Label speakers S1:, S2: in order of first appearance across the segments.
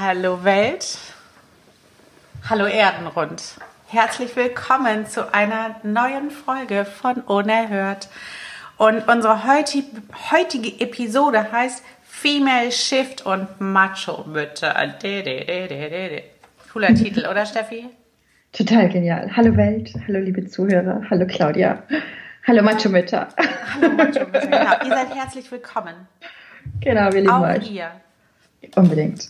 S1: Hallo Welt. Hallo Erdenrund. Herzlich willkommen zu einer neuen Folge von Unerhört. Und unsere heutige Episode heißt Female Shift und Macho Mütter. Cooler Titel, oder Steffi?
S2: Total genial. Hallo Welt, hallo liebe Zuhörer, hallo Claudia, hallo Macho Mütter.
S1: Hallo Macho Mütter, genau. Ihr seid herzlich willkommen.
S2: Genau, wir lieben
S1: Auch
S2: euch.
S1: ihr.
S2: Unbedingt.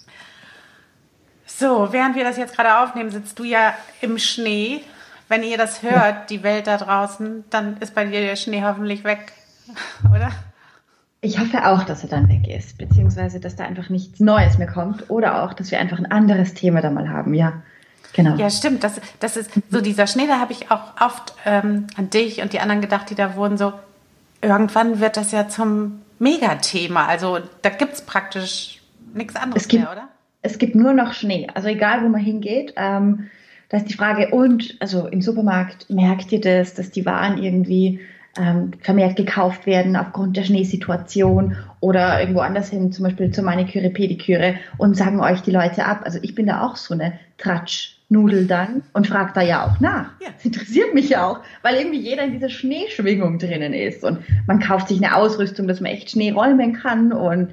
S1: So, während wir das jetzt gerade aufnehmen, sitzt du ja im Schnee. Wenn ihr das hört, die Welt da draußen, dann ist bei dir der Schnee hoffentlich weg, oder?
S2: Ich hoffe auch, dass er dann weg ist, beziehungsweise dass da einfach nichts Neues mehr kommt oder auch, dass wir einfach ein anderes Thema da mal haben. Ja, genau.
S1: Ja, stimmt. Das, das ist so dieser Schnee, da habe ich auch oft ähm, an dich und die anderen gedacht, die da wohnen, so irgendwann wird das ja zum Megathema. Also da gibt es praktisch nichts anderes
S2: Es gibt-
S1: mehr, oder?
S2: Es gibt nur noch Schnee. Also egal, wo man hingeht. Ähm, da ist die Frage, und, also im Supermarkt, merkt ihr das, dass die Waren irgendwie ähm, vermehrt gekauft werden aufgrund der Schneesituation oder irgendwo anders hin, zum Beispiel zur Maniküre, Pediküre und sagen euch die Leute ab. Also ich bin da auch so eine Tratschnudel dann und frage da ja auch nach.
S1: Ja.
S2: Das interessiert mich ja auch, weil irgendwie jeder in dieser Schneeschwingung drinnen ist und man kauft sich eine Ausrüstung, dass man echt Schnee räumen kann und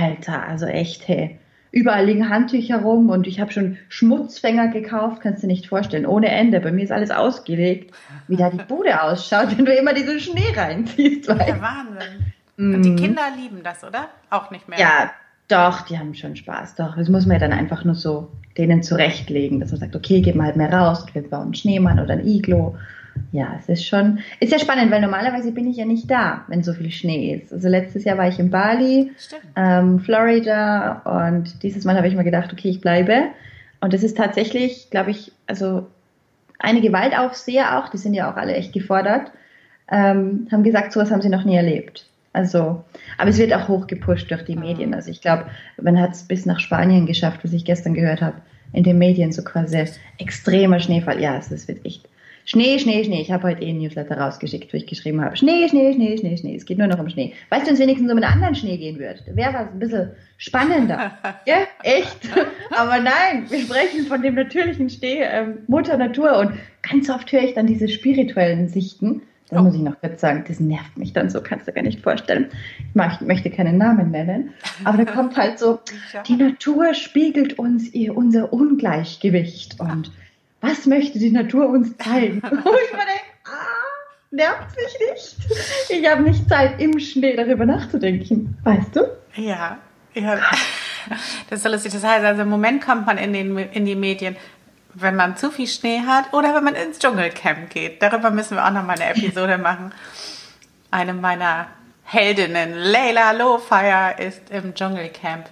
S2: Alter, also echt, hey. Überall liegen Handtücher rum und ich habe schon Schmutzfänger gekauft, kannst du nicht vorstellen, ohne Ende. Bei mir ist alles ausgelegt, wie da die Bude ausschaut, wenn du immer diesen Schnee reinziehst.
S1: Der
S2: Weil,
S1: Wahnsinn. Und die Kinder lieben das, oder? Auch nicht mehr.
S2: Ja, doch, die haben schon Spaß, doch. Das muss man ja dann einfach nur so denen zurechtlegen, dass man sagt, okay, gehen wir halt mehr raus, wir bauen einen Schneemann oder ein Iglo. Ja, es ist schon, ist ja spannend, weil normalerweise bin ich ja nicht da, wenn so viel Schnee ist. Also letztes Jahr war ich in Bali, ähm, Florida und dieses Mal habe ich mir gedacht, okay, ich bleibe. Und das ist tatsächlich, glaube ich, also einige Waldaufseher auch, die sind ja auch alle echt gefordert, ähm, haben gesagt, sowas haben sie noch nie erlebt. Also, aber es wird auch hochgepusht durch die Medien. Also ich glaube, man hat es bis nach Spanien geschafft, was ich gestern gehört habe, in den Medien so quasi extremer Schneefall. Ja, es wird echt Schnee, Schnee, Schnee. Ich habe heute eh ein Newsletter rausgeschickt, wo ich geschrieben habe, Schnee, Schnee, Schnee, Schnee, Schnee. Es geht nur noch um Schnee. Weißt du, wenn es wenigstens um einen anderen Schnee gehen würde, wäre was ein bisschen spannender. ja, echt. Aber nein, wir sprechen von dem natürlichen Schnee, ähm, Mutter Natur. Und ganz oft höre ich dann diese spirituellen Sichten. Das
S1: Oh.
S2: muss ich noch kurz sagen, das nervt mich dann so, kannst du gar nicht vorstellen. Ich mag- möchte keinen Namen nennen, aber da kommt halt so, die Natur spiegelt uns ihr unser Ungleichgewicht und was möchte die Natur uns zeigen? Wo ich mir denke, ah, nervt mich nicht. Ich habe nicht Zeit, im Schnee darüber nachzudenken. Weißt du?
S1: Ja, ja. Das ist so lustig. Das heißt, also im Moment kommt man in, den, in die Medien, wenn man zu viel Schnee hat oder wenn man ins Dschungelcamp geht. Darüber müssen wir auch nochmal eine Episode machen. Eine meiner Heldinnen, Leila Lowfire, ist im Dschungelcamp.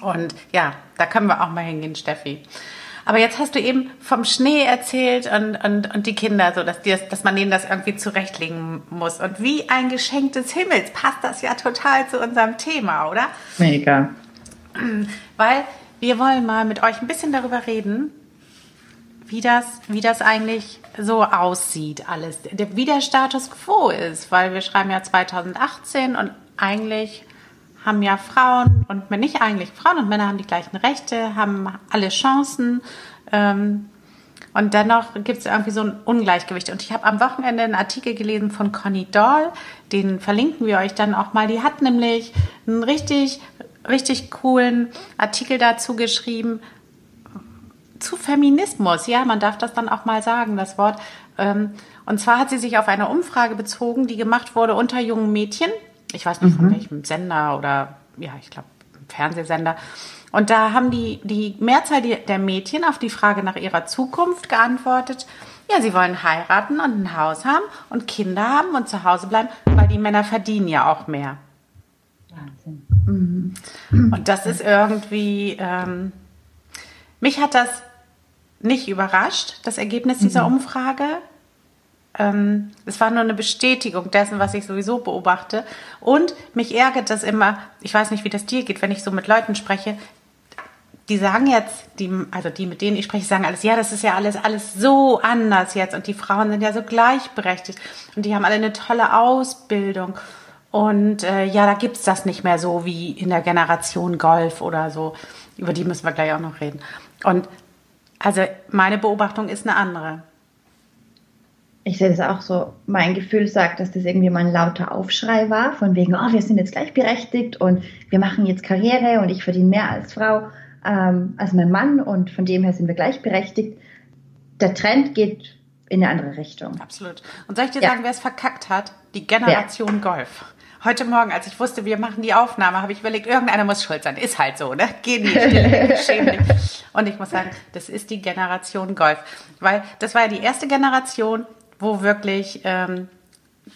S1: Und ja, da können wir auch mal hingehen, Steffi. Aber jetzt hast du eben vom Schnee erzählt und, und, und die Kinder, so dass, die das, dass man denen das irgendwie zurechtlegen muss. Und wie ein Geschenk des Himmels passt das ja total zu unserem Thema, oder?
S2: Mega.
S1: Weil wir wollen mal mit euch ein bisschen darüber reden, wie das, wie das eigentlich so aussieht, alles, wie der Status quo ist, weil wir schreiben ja 2018 und eigentlich haben ja Frauen und nicht eigentlich Frauen und Männer haben die gleichen Rechte, haben alle Chancen. Ähm, und dennoch gibt es irgendwie so ein Ungleichgewicht. Und ich habe am Wochenende einen Artikel gelesen von Conny Doll, den verlinken wir euch dann auch mal. Die hat nämlich einen richtig, richtig coolen Artikel dazu geschrieben zu Feminismus. Ja, man darf das dann auch mal sagen, das Wort. Ähm, Und zwar hat sie sich auf eine Umfrage bezogen, die gemacht wurde unter jungen Mädchen. Ich weiß nicht von welchem Sender oder, ja, ich glaube, Fernsehsender. Und da haben die, die Mehrzahl der Mädchen auf die Frage nach ihrer Zukunft geantwortet, ja, sie wollen heiraten und ein Haus haben und Kinder haben und zu Hause bleiben, weil die Männer verdienen ja auch mehr.
S2: Wahnsinn.
S1: Und das ist irgendwie, ähm, mich hat das nicht überrascht, das Ergebnis dieser mhm. Umfrage. Ähm, es war nur eine Bestätigung dessen, was ich sowieso beobachte. Und mich ärgert das immer, ich weiß nicht, wie das dir geht, wenn ich so mit Leuten spreche, die sagen jetzt, die, also die, mit denen ich spreche, sagen alles, ja, das ist ja alles, alles so anders jetzt und die Frauen sind ja so gleichberechtigt und die haben alle eine tolle Ausbildung und äh, ja, da gibt's das nicht mehr so wie in der Generation Golf oder so. Über die müssen wir gleich auch noch reden. Und also meine Beobachtung ist eine andere.
S2: Ich sehe das auch so. Mein Gefühl sagt, dass das irgendwie mal ein lauter Aufschrei war, von wegen, oh, wir sind jetzt gleichberechtigt und wir machen jetzt Karriere und ich verdiene mehr als Frau ähm, als mein Mann und von dem her sind wir gleichberechtigt. Der Trend geht in eine andere Richtung.
S1: Absolut. Und soll ich dir ja. sagen, wer es verkackt hat? Die Generation ja. Golf. Heute Morgen, als ich wusste, wir machen die Aufnahme, habe ich überlegt, irgendeiner muss schuld sein. Ist halt so, ne? Geh nicht, schäm dich. Und ich muss sagen, das ist die Generation Golf. Weil das war ja die erste Generation, wo wirklich ähm,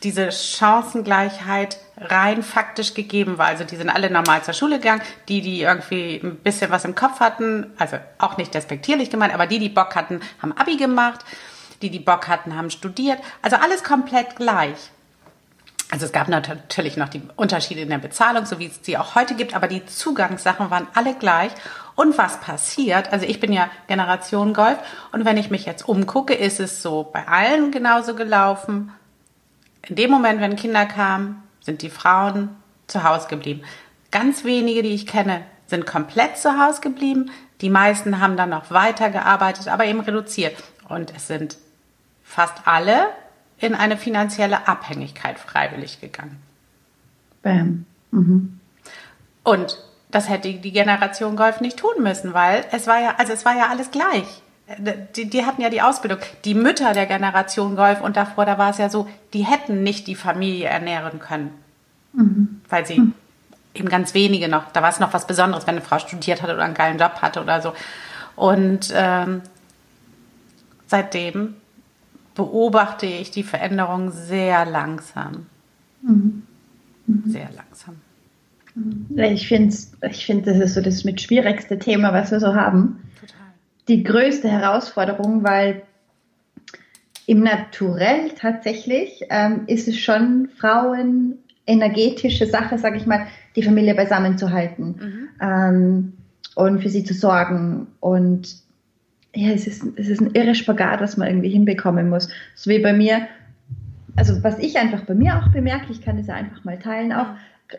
S1: diese Chancengleichheit rein faktisch gegeben war. Also die sind alle normal zur Schule gegangen. Die, die irgendwie ein bisschen was im Kopf hatten, also auch nicht despektierlich gemeint, aber die, die Bock hatten, haben Abi gemacht. Die, die Bock hatten, haben studiert. Also alles komplett gleich. Also es gab natürlich noch die Unterschiede in der Bezahlung, so wie es sie auch heute gibt, aber die Zugangssachen waren alle gleich. Und was passiert? Also ich bin ja Generation Golf und wenn ich mich jetzt umgucke, ist es so bei allen genauso gelaufen in dem Moment, wenn Kinder kamen, sind die Frauen zu Hause geblieben. Ganz wenige, die ich kenne, sind komplett zu Hause geblieben. Die meisten haben dann noch weitergearbeitet, aber eben reduziert. Und es sind fast alle in eine finanzielle Abhängigkeit freiwillig gegangen.
S2: Bam. Mhm.
S1: Und das hätte die Generation Golf nicht tun müssen, weil es war ja, also es war ja alles gleich die, die hatten ja die Ausbildung. Die Mütter der Generation Golf und davor, da war es ja so, die hätten nicht die Familie ernähren können. Mhm. Weil sie mhm. eben ganz wenige noch, da war es noch was Besonderes, wenn eine Frau studiert hat oder einen geilen Job hatte oder so. Und ähm, seitdem beobachte ich die Veränderung sehr langsam. Mhm. mhm. Sehr langsam.
S2: Ich finde, ich find, das ist so das mit schwierigste Thema, was wir so haben die größte Herausforderung, weil im Naturell tatsächlich ähm, ist es schon Frauen energetische Sache, sage ich mal, die Familie beisammen zu halten mhm. ähm, und für sie zu sorgen. Und ja, es ist, es ist ein irre Spagat, was man irgendwie hinbekommen muss. So wie bei mir, also was ich einfach bei mir auch bemerke, ich kann es ja einfach mal teilen auch,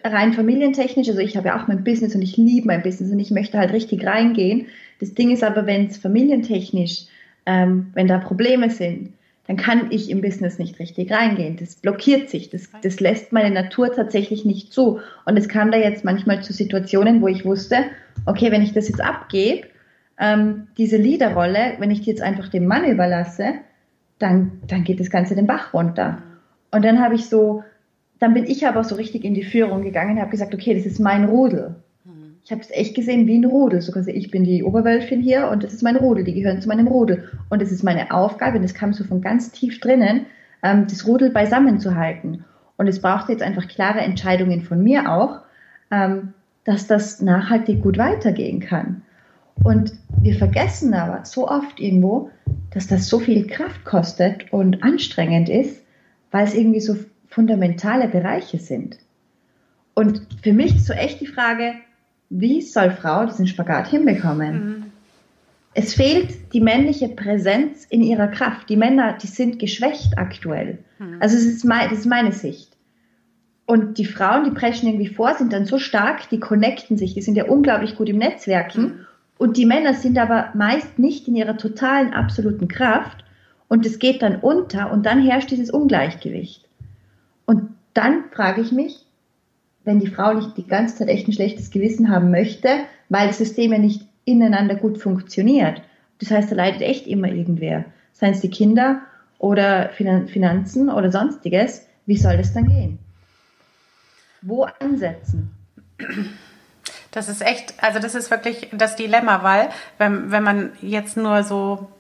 S2: rein familientechnisch, also ich habe ja auch mein Business und ich liebe mein Business und ich möchte halt richtig reingehen. Das Ding ist aber, wenn es familientechnisch, ähm, wenn da Probleme sind, dann kann ich im Business nicht richtig reingehen. Das blockiert sich, das, das lässt meine Natur tatsächlich nicht zu. Und es kam da jetzt manchmal zu Situationen, wo ich wusste, okay, wenn ich das jetzt abgebe, ähm, diese Leaderrolle, wenn ich die jetzt einfach dem Mann überlasse, dann, dann geht das Ganze den Bach runter. Und dann habe ich so, dann bin ich aber so richtig in die Führung gegangen und habe gesagt, okay, das ist mein Rudel. Ich habe es echt gesehen wie ein Rudel. So quasi, ich bin die Oberwölfin hier und das ist mein Rudel. Die gehören zu meinem Rudel. Und es ist meine Aufgabe, und das kam so von ganz tief drinnen, ähm, das Rudel beisammen zu halten. Und es braucht jetzt einfach klare Entscheidungen von mir auch, ähm, dass das nachhaltig gut weitergehen kann. Und wir vergessen aber so oft irgendwo, dass das so viel Kraft kostet und anstrengend ist, weil es irgendwie so fundamentale Bereiche sind. Und für mich ist so echt die Frage, wie soll Frau diesen Spagat hinbekommen? Mhm. Es fehlt die männliche Präsenz in ihrer Kraft. Die Männer, die sind geschwächt aktuell. Mhm. Also es ist mein, das ist meine Sicht. Und die Frauen, die preschen irgendwie vor, sind dann so stark, die connecten sich, die sind ja unglaublich gut im Netzwerken. Mhm. Und die Männer sind aber meist nicht in ihrer totalen, absoluten Kraft. Und es geht dann unter und dann herrscht dieses Ungleichgewicht. Und dann frage ich mich, wenn die Frau nicht die ganze Zeit echt ein schlechtes Gewissen haben möchte, weil das System ja nicht ineinander gut funktioniert. Das heißt, da leidet echt immer irgendwer. Seien es die Kinder oder Finanzen oder sonstiges. Wie soll das dann gehen? Wo ansetzen?
S1: Das ist echt, also das ist wirklich das Dilemma, weil wenn, wenn man jetzt nur so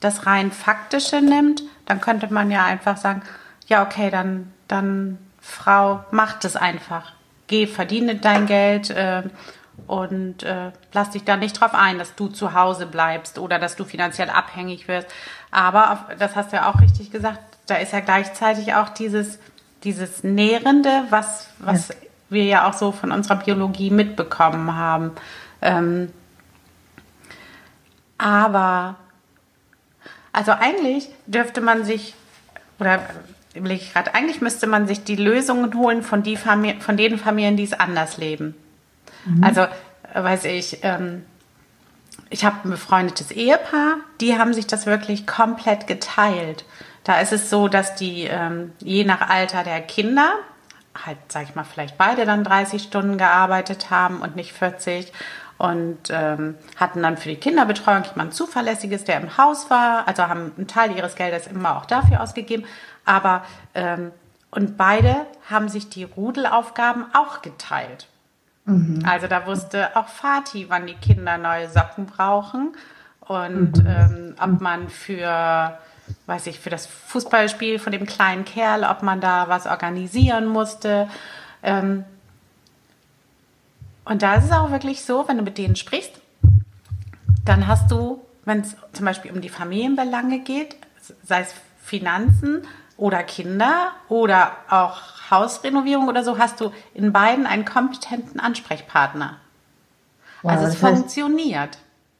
S1: das rein faktische nimmt, dann könnte man ja einfach sagen, ja okay, dann, dann Frau, macht es einfach geh, verdiene dein Geld äh, und äh, lass dich da nicht drauf ein, dass du zu Hause bleibst oder dass du finanziell abhängig wirst. Aber auf, das hast du ja auch richtig gesagt, da ist ja gleichzeitig auch dieses, dieses Nährende, was, was ja. Wir ja auch so von unserer Biologie mitbekommen haben. Ähm, aber also eigentlich dürfte man sich, oder überlege ich gerade, eigentlich müsste man sich die Lösungen holen von, die Famili von den Familien, die es anders leben. Mhm. Also, weiß ich, ähm, ich habe ein befreundetes Ehepaar, die haben sich das wirklich komplett geteilt. Da ist es so, dass die ähm, je nach Alter der Kinder, halt, sag ich mal, vielleicht beide dann 30 Stunden gearbeitet haben und nicht 40 und ähm, hatten dann für die Kinderbetreuung jemand Zuverlässiges, der im Haus war, also haben einen Teil ihres Geldes immer auch dafür ausgegeben, aber ähm, und beide haben sich die Rudelaufgaben auch geteilt. Mhm. Also da wusste auch Vati, wann die Kinder neue Socken brauchen und mhm. ähm, ob man für, weiß ich, für das Fußballspiel von dem kleinen Kerl, ob man da was organisieren musste. Ähm, und da ist es auch wirklich so, wenn du mit denen sprichst, dann hast du, wenn es zum Beispiel um die Familienbelange geht, sei es Finanzen oder Kinder oder auch Hausrenovierung oder so, hast du in beiden einen kompetenten Ansprechpartner. Wow, also es das funktioniert.
S2: Heißt,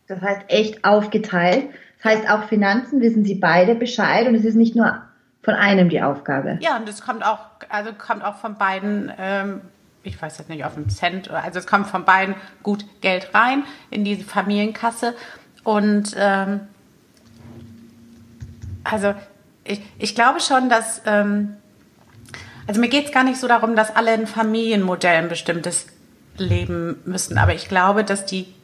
S2: das heißt echt aufgeteilt. Das heißt auch Finanzen wissen sie beide Bescheid und es ist nicht nur von einem die Aufgabe.
S1: Ja, und es kommt auch, also kommt auch von beiden, ähm, ich weiß jetzt nicht, auf einen Cent, also es kommt von beiden gut Geld rein in die Familienkasse. Und ähm, also ich, ich glaube schon, dass ähm, also mir geht es gar nicht so darum, dass alle ein Familienmodell ein bestimmtes leben müssen, aber ich glaube, dass die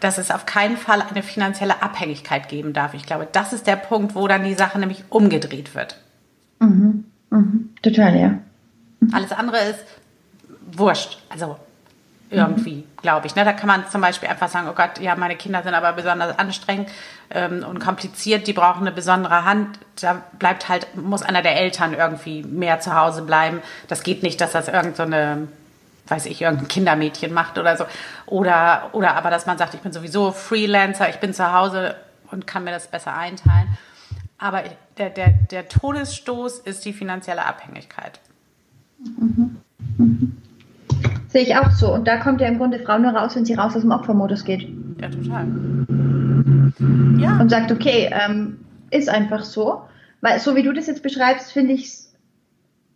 S1: dass es auf keinen Fall eine finanzielle Abhängigkeit geben darf. Ich glaube, das ist der Punkt, wo dann die Sache nämlich umgedreht wird.
S2: Mhm. Mhm. Total, ja.
S1: Alles andere ist wurscht. Also irgendwie, glaube ich. Ne? Da kann man zum Beispiel einfach sagen, oh Gott, ja, meine Kinder sind aber besonders anstrengend ähm, und kompliziert, die brauchen eine besondere Hand. Da bleibt halt, muss einer der Eltern irgendwie mehr zu Hause bleiben. Das geht nicht, dass das irgendeine, so weiß ich, irgendein Kindermädchen macht oder so. Oder, oder aber, dass man sagt, ich bin sowieso Freelancer, ich bin zu Hause und kann mir das besser einteilen. Aber der, der, der Todesstoß ist die finanzielle Abhängigkeit. Mhm.
S2: Mhm. Sehe ich auch so. Und da kommt ja im Grunde Frau nur raus, wenn sie raus aus dem Opfermodus geht.
S1: Ja, total.
S2: Ja. Und sagt, okay, ähm, ist einfach so. Weil so wie du das jetzt beschreibst, finde ich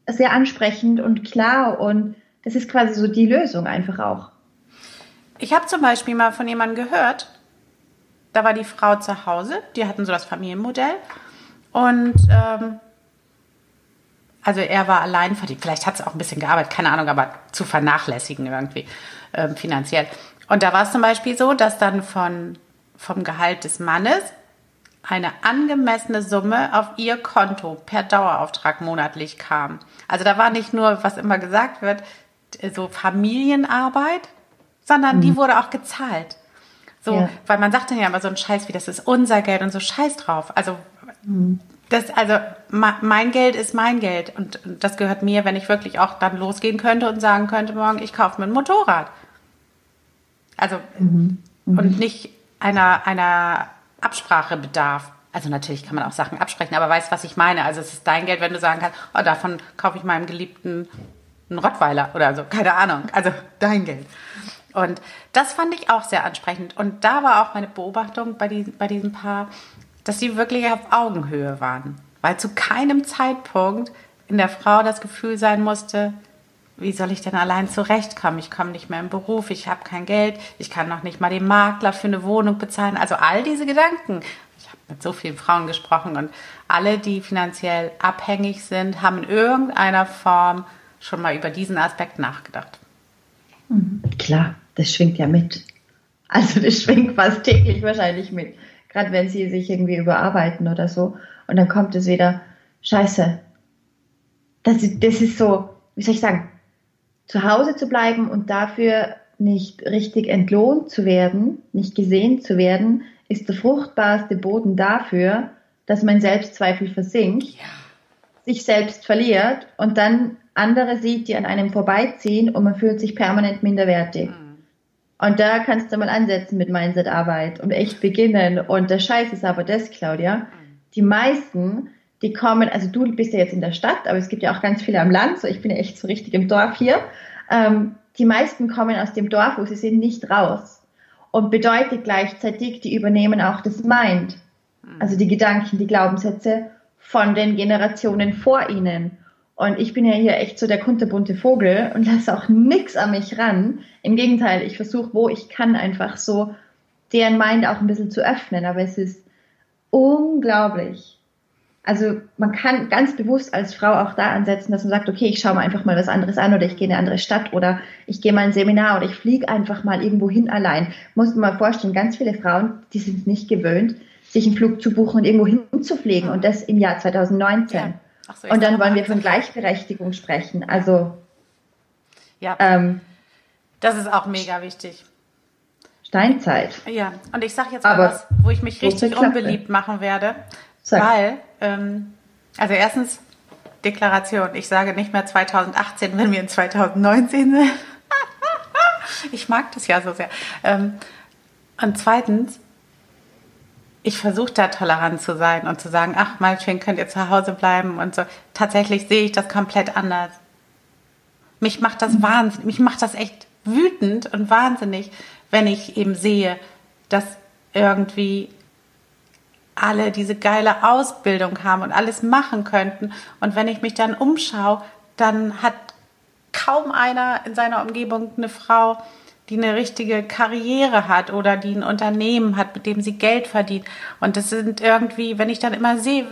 S2: es sehr ansprechend und klar und das ist quasi so die Lösung einfach auch.
S1: Ich habe zum Beispiel mal von jemandem gehört, da war die Frau zu Hause, die hatten so das Familienmodell und ähm, also er war allein verdient. Vielleicht hat es auch ein bisschen gearbeitet, keine Ahnung, aber zu vernachlässigen irgendwie ähm, finanziell. Und da war es zum Beispiel so, dass dann von, vom Gehalt des Mannes eine angemessene Summe auf ihr Konto per Dauerauftrag monatlich kam. Also da war nicht nur, was immer gesagt wird, so Familienarbeit, sondern mhm. die wurde auch gezahlt. So, ja. weil man sagt dann ja immer so ein Scheiß wie, das ist unser Geld und so Scheiß drauf. Also mhm. Das, also mein Geld ist mein Geld und das gehört mir, wenn ich wirklich auch dann losgehen könnte und sagen könnte, morgen, ich kaufe mir ein Motorrad. Also mhm. Mhm. und nicht einer, einer Absprache bedarf. Also natürlich kann man auch Sachen absprechen, aber weißt, was ich meine. Also es ist dein Geld, wenn du sagen kannst, oh, davon kaufe ich meinem Geliebten einen Rottweiler oder so, keine Ahnung. Also dein Geld. Und das fand ich auch sehr ansprechend. Und da war auch meine Beobachtung bei, die, bei diesem Paar, dass sie wirklich auf Augenhöhe waren. Weil zu keinem Zeitpunkt in der Frau das Gefühl sein musste, wie soll ich denn allein zurechtkommen? Ich komme nicht mehr im Beruf, ich habe kein Geld, ich kann noch nicht mal den Makler für eine Wohnung bezahlen. Also all diese Gedanken. Ich habe mit so vielen Frauen gesprochen und alle, die finanziell abhängig sind, haben in irgendeiner Form schon mal über diesen Aspekt nachgedacht.
S2: Mhm. Klar, das schwingt ja mit. Also das schwingt fast täglich wahrscheinlich mit gerade wenn sie sich irgendwie überarbeiten oder so. Und dann kommt es wieder, scheiße. Das, das ist so, wie soll ich sagen, zu Hause zu bleiben und dafür nicht richtig entlohnt zu werden, nicht gesehen zu werden, ist der fruchtbarste Boden dafür, dass mein Selbstzweifel versinkt, ja. Sich selbst verliert und dann andere sieht, die an einem vorbeiziehen und man fühlt sich permanent minderwertig. Mhm. Und da kannst du mal ansetzen mit Mindset-Arbeit und echt beginnen. Und der Scheiß ist aber das, Claudia. Die meisten, die kommen, also du bist ja jetzt in der Stadt, aber es gibt ja auch ganz viele am Land, so ich bin ja echt so richtig im Dorf hier. Ähm, die meisten kommen aus dem Dorf, wo sie sind, nicht raus. Und bedeutet gleichzeitig, die übernehmen auch das Mind, also die Gedanken, die Glaubenssätze von den Generationen vor ihnen. Und ich bin ja hier echt so der kunterbunte Vogel und lasse auch nix an mich ran. Im Gegenteil, ich versuche, wo ich kann, einfach so deren Mind auch ein bisschen zu öffnen. Aber es ist unglaublich. Also man kann ganz bewusst als Frau auch da ansetzen, dass man sagt, okay, ich schaue mir einfach mal was anderes an oder ich gehe in eine andere Stadt oder ich gehe mal ein Seminar oder ich fliege einfach mal irgendwo hin allein. Muss man mal vorstellen, ganz viele Frauen, die sind nicht gewöhnt, sich einen Flug zu buchen und irgendwo hinzufliegen und das im Jahr 2019. Ja. So, und dann wollen wir von Gleichberechtigung sprechen. Also
S1: ja, ähm, das ist auch mega wichtig.
S2: Steinzeit.
S1: Ja, und ich sage jetzt mal Aber was, wo ich mich richtig unbeliebt machen werde, Sag. weil, ähm, also erstens Deklaration, ich sage nicht mehr 2018, wenn wir in 2019 sind. ich mag das ja so sehr. Ähm, und zweitens, ich versuche da tolerant zu sein und zu sagen, ach, meinetwegen könnt ihr zu Hause bleiben und so. Tatsächlich sehe ich das komplett anders. Mich macht das wahnsinnig, mich macht das echt wütend und wahnsinnig, wenn ich eben sehe, dass irgendwie alle diese geile Ausbildung haben und alles machen könnten. Und wenn ich mich dann umschaue, dann hat kaum einer in seiner Umgebung eine Frau, die eine richtige Karriere hat oder die ein Unternehmen hat, mit dem sie Geld verdient. Und das sind irgendwie, wenn ich dann immer sehe,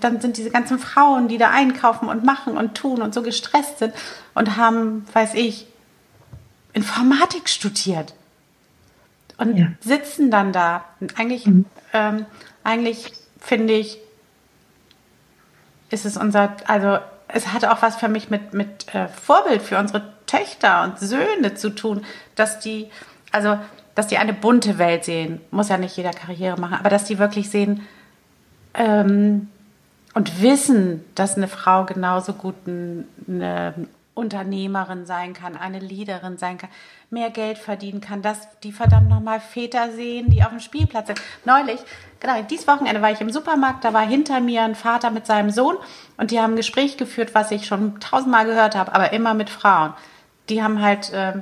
S1: dann sind diese ganzen Frauen, die da einkaufen und machen und tun und so gestresst sind und haben, weiß ich, Informatik studiert und ja. sitzen dann da. Und eigentlich, mhm. ähm, eigentlich finde ich, ist es unser, also es hat auch was für mich mit, mit äh, Vorbild für unsere Töchter und Söhne zu tun, dass die, also, dass die eine bunte Welt sehen. Muss ja nicht jeder Karriere machen, aber dass die wirklich sehen ähm, und wissen, dass eine Frau genauso gut eine Unternehmerin sein kann, eine Leaderin sein kann, mehr Geld verdienen kann, dass die verdammt nochmal Väter sehen, die auf dem Spielplatz sind. Neulich, genau, dieses Wochenende war ich im Supermarkt, da war hinter mir ein Vater mit seinem Sohn und die haben ein Gespräch geführt, was ich schon tausendmal gehört habe, aber immer mit Frauen die haben halt äh,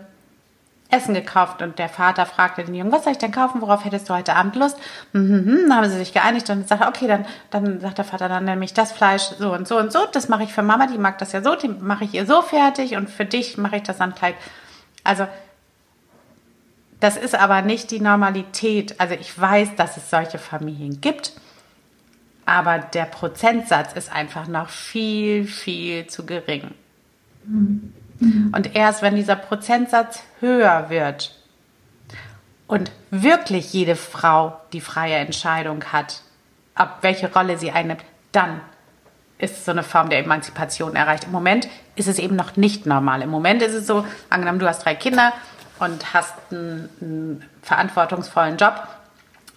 S1: Essen gekauft und der Vater fragte den Jungen, was soll ich denn kaufen, worauf hättest du heute Abend Lust? Mhm, dann haben sie sich geeinigt und sagt, okay, dann, dann sagt der Vater, dann nämlich das Fleisch so und so und so, das mache ich für Mama, die mag das ja so, die mache ich ihr so fertig und für dich mache ich das dann gleich. Also das ist aber nicht die Normalität. Also ich weiß, dass es solche Familien gibt, aber der Prozentsatz ist einfach noch viel, viel zu gering. Mhm. Mhm. Und erst wenn dieser Prozentsatz höher wird und wirklich jede Frau die freie Entscheidung hat, ab welche Rolle sie einnimmt, dann ist so eine Form der Emanzipation erreicht. Im Moment ist es eben noch nicht normal. Im Moment ist es so, angenommen, du hast drei Kinder und hast einen, einen verantwortungsvollen Job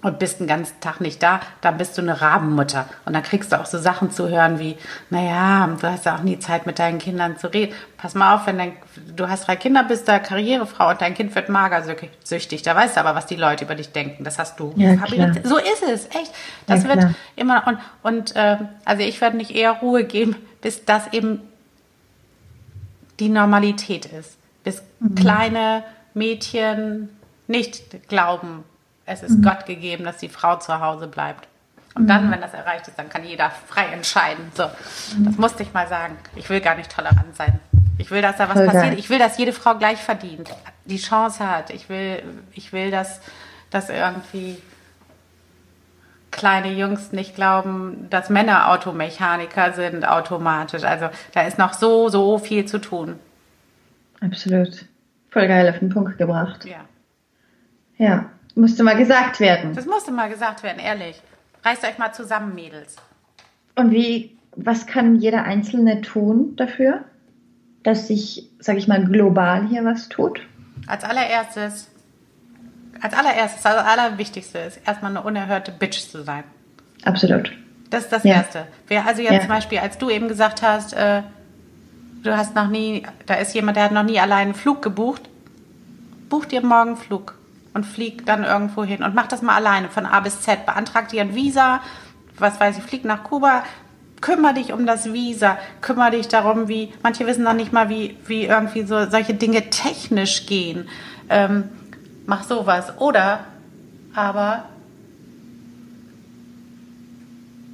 S1: und bist den ganzen Tag nicht da, dann bist du eine Rabenmutter. Und dann kriegst du auch so Sachen zu hören wie, naja, du hast ja auch nie Zeit mit deinen Kindern zu reden. Pass mal auf, wenn dein, du hast drei Kinder, bist da Karrierefrau und dein Kind wird magersüchtig. Da weißt du aber, was die Leute über dich denken. Das hast du. Ja, so ist es, echt. Das ja, wird klar. immer, und, und äh, also ich werde nicht eher Ruhe geben, bis das eben die Normalität ist. Bis mhm. kleine Mädchen nicht glauben, es ist mhm. Gott gegeben, dass die Frau zu Hause bleibt. Und dann, mhm. wenn das erreicht ist, dann kann jeder frei entscheiden. So, mhm. das musste ich mal sagen. Ich will gar nicht tolerant sein. Ich will, dass da was Voll passiert. Geil. Ich will, dass jede Frau gleich verdient, die Chance hat. Ich will, ich will, dass, dass irgendwie kleine Jungs nicht glauben, dass Männer Automechaniker sind automatisch. Also da ist noch so, so viel zu tun.
S2: Absolut. Voll geil auf den Punkt gebracht.
S1: Ja.
S2: Ja. Musste mal gesagt werden.
S1: Das musste mal gesagt werden, ehrlich. Reißt euch mal zusammen, Mädels.
S2: Und wie, was kann jeder Einzelne tun dafür, dass sich, sag ich mal, global hier was tut?
S1: Als allererstes, als allererstes, also allerwichtigste ist erstmal eine unerhörte Bitch zu sein.
S2: Absolut.
S1: Das ist das ja. Erste. Wer also jetzt ja. zum Beispiel, als du eben gesagt hast, äh, du hast noch nie, da ist jemand, der hat noch nie allein einen Flug gebucht, buch dir morgen Flug und flieg dann irgendwo hin und mach das mal alleine von A bis Z. Beantrag dir ein Visa, was weiß ich, flieg nach Kuba, kümmere dich um das Visa, kümmere dich darum, wie, manche wissen noch nicht mal, wie, wie irgendwie so solche Dinge technisch gehen. Ähm, mach sowas. Oder aber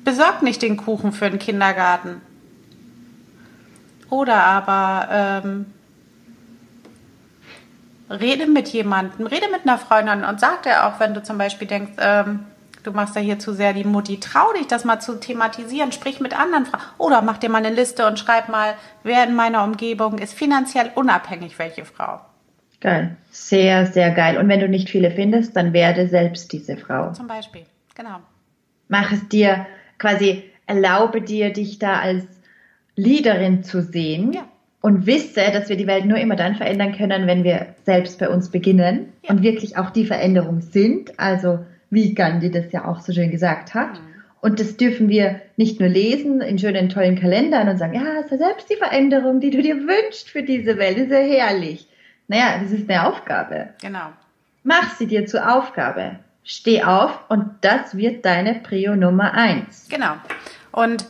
S1: besorg nicht den Kuchen für den Kindergarten. Oder aber ähm, rede mit jemandem, rede mit einer Freundin und sag dir auch, wenn du zum Beispiel denkst, ähm, du machst ja hier zu sehr die Mutti, trau dich, das mal zu thematisieren, sprich mit anderen Frauen. Oder mach dir mal eine Liste und schreib mal, wer in meiner Umgebung ist finanziell unabhängig, welche Frau.
S2: Geil. Sehr, sehr geil. Und wenn du nicht viele findest, dann werde selbst diese Frau.
S1: Zum Beispiel, genau.
S2: Mach es dir quasi, erlaube dir, dich da als Leaderin zu sehen. Ja. Und wisse, dass wir die Welt nur immer dann verändern können, wenn wir selbst bei uns beginnen ja. und wirklich auch die Veränderung sind. Also, wie Gandhi das ja auch so schön gesagt hat. Mhm. Und das dürfen wir nicht nur lesen in schönen, tollen Kalendern und sagen, ja, ist selbst die Veränderung, die du dir wünschst für diese Welt. Ist ja herrlich. Naja, das ist eine Aufgabe.
S1: Genau.
S2: Mach sie dir zur Aufgabe. Steh auf und das wird deine Prio Nummer eins.
S1: Genau. Und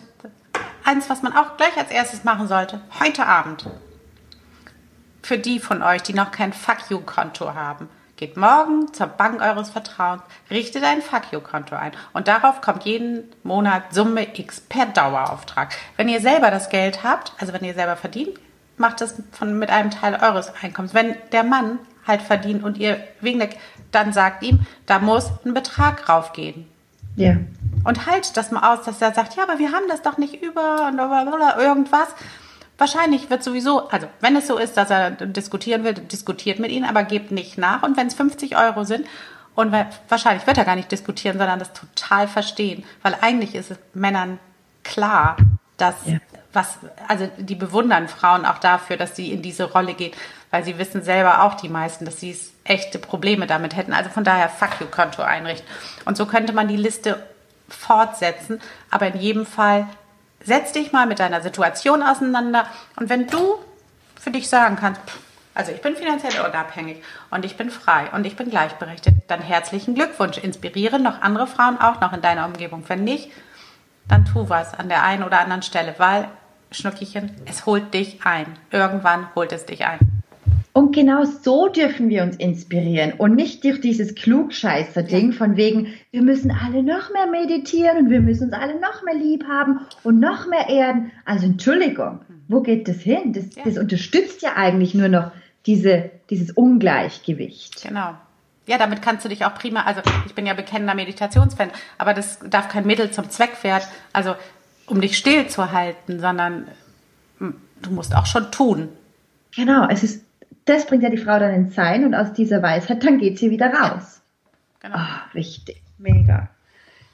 S1: eins, was man auch gleich als erstes machen sollte, heute Abend. Für die von euch, die noch kein Fuck You-Konto haben, geht morgen zur Bank eures Vertrauens, richtet ein Fuck You-Konto ein und darauf kommt jeden Monat Summe X per Dauerauftrag. Wenn ihr selber das Geld habt, also wenn ihr selber verdient, macht das von, mit einem Teil eures Einkommens. Wenn der Mann halt verdient und ihr wegen dann sagt ihm, da muss ein Betrag raufgehen.
S2: Ja.
S1: Und halt das mal aus, dass er sagt, ja, aber wir haben das doch nicht über oder irgendwas. Wahrscheinlich wird sowieso, also wenn es so ist, dass er diskutieren will, diskutiert mit ihnen, aber gebt nicht nach. Und wenn es 50 Euro sind, und wahrscheinlich wird er gar nicht diskutieren, sondern das total verstehen, weil eigentlich ist es Männern klar, dass ja was, also die bewundern Frauen auch dafür, dass sie in diese Rolle gehen, weil sie wissen selber auch die meisten, dass sie echte Probleme damit hätten. Also von daher Fuck you Konto einrichten. Und so könnte man die Liste fortsetzen, aber in jedem Fall setz dich mal mit deiner Situation auseinander und wenn du für dich sagen kannst, also ich bin finanziell unabhängig und ich bin frei und ich bin gleichberechtigt, dann herzlichen Glückwunsch. Inspiriere noch andere Frauen auch noch in deiner Umgebung. Wenn nicht, dann tu was an der einen oder anderen Stelle, weil, Schnuckchen, es holt dich ein. Irgendwann holt es dich ein.
S2: Und genau so dürfen wir uns inspirieren und nicht durch dieses Klugscheißer-Ding von wegen, wir müssen alle noch mehr meditieren und wir müssen uns alle noch mehr lieb haben und noch mehr erden. Also Entschuldigung, wo geht das hin? Das, ja. das unterstützt ja eigentlich nur noch diese, dieses Ungleichgewicht.
S1: Genau. Ja, damit kannst du dich auch prima, also ich bin ja bekennender Meditationsfan, aber das darf kein Mittel zum Zweck werden, also um dich still zu halten, sondern hm, du musst auch schon tun.
S2: Genau, es ist, das bringt ja die Frau dann ins Sein und aus dieser Weisheit, dann geht sie wieder raus. Genau. Oh, richtig, mega.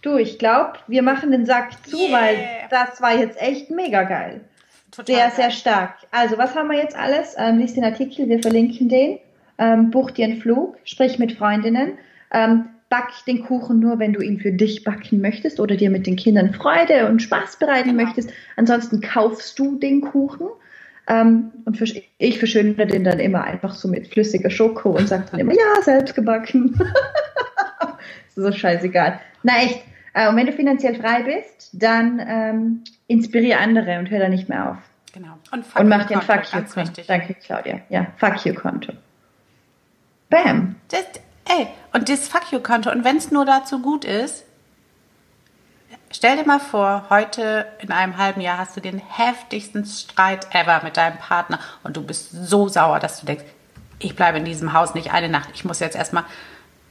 S2: Du, ich glaube, wir machen den Sack zu, yeah. weil das war jetzt echt mega geil. Total sehr, geil. sehr stark. Also, was haben wir jetzt alles? Ähm, lies den Artikel, wir verlinken den ähm, buch dir einen Flug, sprich mit Freundinnen, ähm, back den Kuchen nur, wenn du ihn für dich backen möchtest oder dir mit den Kindern Freude und Spaß bereiten genau. möchtest. Ansonsten kaufst du den Kuchen. Ähm, und für, ich verschönere den dann immer einfach so mit flüssiger Schoko und sage dann immer, ja, selbst gebacken. so scheißegal. Na echt. Äh, und wenn du finanziell frei bist, dann ähm, inspiriere andere und hör da nicht mehr auf.
S1: Genau.
S2: Und, und mach den Fuck You-Konto. Danke, Claudia. Ja, Fuck You-Konto. Bam.
S1: Das, ey, und das Fuck You-Konto. Und wenn es nur dazu gut ist, stell dir mal vor, heute in einem halben Jahr hast du den heftigsten Streit ever mit deinem Partner und du bist so sauer, dass du denkst, ich bleibe in diesem Haus nicht eine Nacht. Ich muss jetzt erstmal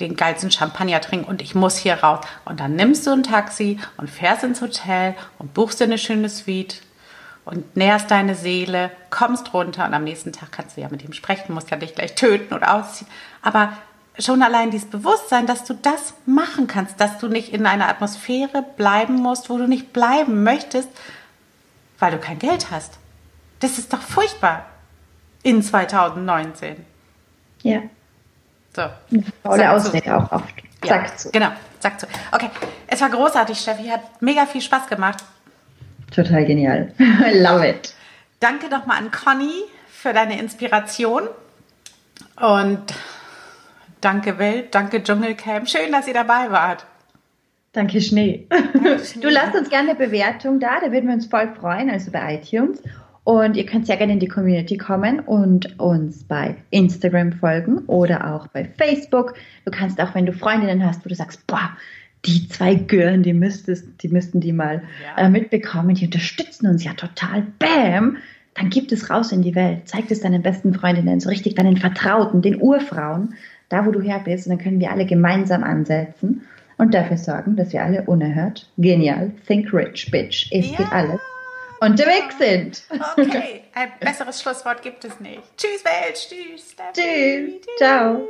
S1: den geilsten Champagner trinken und ich muss hier raus. Und dann nimmst du ein Taxi und fährst ins Hotel und buchst dir eine schöne Suite und nährst deine Seele, kommst runter und am nächsten Tag kannst du ja mit ihm sprechen, musst ja dich gleich töten oder ausziehen. Aber schon allein dieses Bewusstsein, dass du das machen kannst, dass du nicht in einer Atmosphäre bleiben musst, wo du nicht bleiben möchtest, weil du kein Geld hast. Das ist doch furchtbar in 2019.
S2: Ja.
S1: So.
S2: Faule Ausrede auch oft.
S1: Sagt ja, so. Genau, sagt so. Okay, es war großartig, Steffi. Hat mega viel Spaß gemacht.
S2: Total genial. I love it.
S1: Danke nochmal an Conny für deine Inspiration. Und Danke Welt, danke Dschungelcamp. Schön, dass ihr dabei wart.
S2: Danke Schnee. Danke, Schnee. Du lasst uns gerne eine Bewertung da, da würden wir uns voll freuen, also bei iTunes. Und ihr könnt sehr gerne in die Community kommen und uns bei Instagram folgen oder auch bei Facebook. Du kannst auch, wenn du Freundinnen hast, wo du sagst, boah, die zwei Gören, die müsstest, die müssten die mal ja. äh, mitbekommen, die unterstützen uns ja total. Bam! Dann gib es raus in die Welt. Zeig es deinen besten Freundinnen, so richtig deinen Vertrauten, den Urfrauen, da wo du her bist. Und dann können wir alle gemeinsam ansetzen und dafür sorgen, dass wir alle unerhört, genial, think rich, bitch, es ja. geht alles unterwegs sind.
S1: Okay, ein besseres Schlusswort gibt es nicht. Tschüss Welt, tschüss.
S2: Tschüss, ciao.